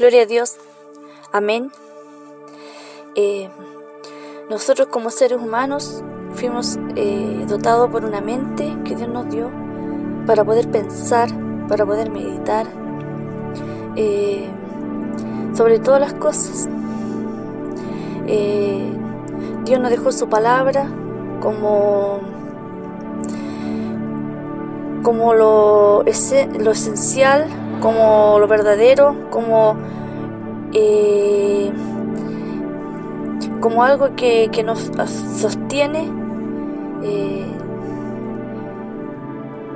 Gloria a Dios. Amén. Eh, nosotros como seres humanos fuimos eh, dotados por una mente que Dios nos dio para poder pensar, para poder meditar eh, sobre todas las cosas. Dios nos dejó su palabra como, como lo, lo esencial como lo verdadero, como, eh, como algo que, nos sostiene eh,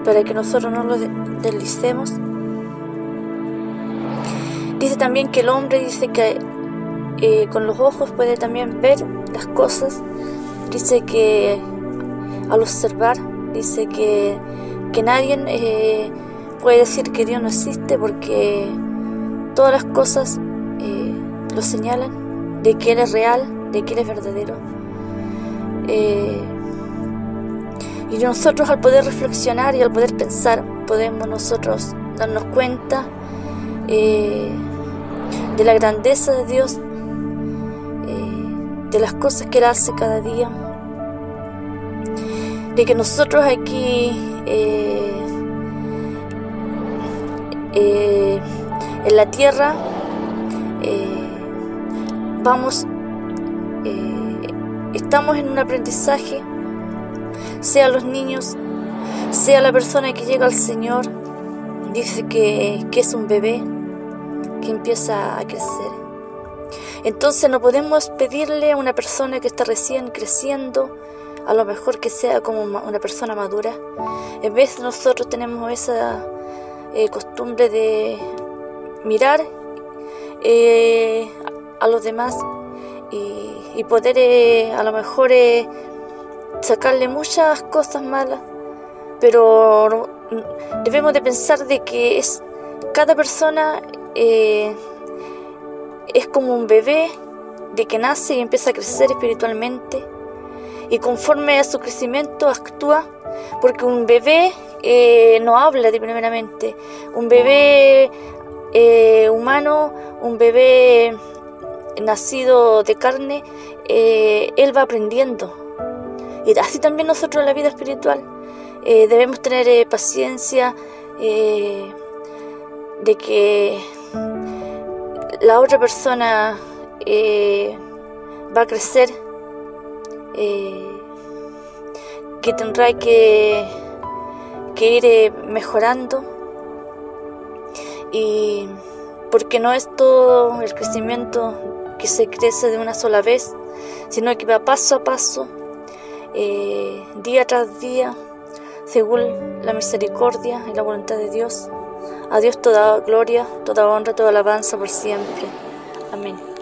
para que nosotros no lo deslicemos. Dice también que el hombre dice que eh, con los ojos puede también ver las cosas. Dice que al observar, dice que, que nadie puede decir que Dios no existe porque todas las cosas eh, lo señalan, de que Él es real, de que Él es verdadero. Eh, y nosotros al poder reflexionar y al poder pensar, podemos nosotros darnos cuenta eh, de la grandeza de Dios, de las cosas que Él hace cada día, de que nosotros aquí eh, en la tierra eh, vamos, eh, estamos en un aprendizaje, sea los niños, sea la persona que llega al Señor, dice que, que es un bebé que empieza a crecer. Entonces no podemos pedirle a una persona que está recién creciendo, a lo mejor que sea como una persona madura. En vez nosotros tenemos esa eh, costumbre de mirar eh, a los demás y, poder eh, a lo mejor sacarle muchas cosas malas, pero debemos de pensar de que es cada persona es como un bebé de que nace y empieza a crecer espiritualmente. Y conforme a su crecimiento actúa porque un bebé eh, no habla de primeramente. Un bebé eh, humano, un bebé nacido de carne, eh, él va aprendiendo. Y así también nosotros en la vida espiritual debemos tener paciencia de que la otra persona va a crecer, que tendrá que que ir mejorando y porque no es todo el crecimiento que se crece de una sola vez, sino que va paso a paso, eh, día tras día, según la misericordia y la voluntad de Dios. A Dios toda gloria, toda honra, toda alabanza por siempre. Amén.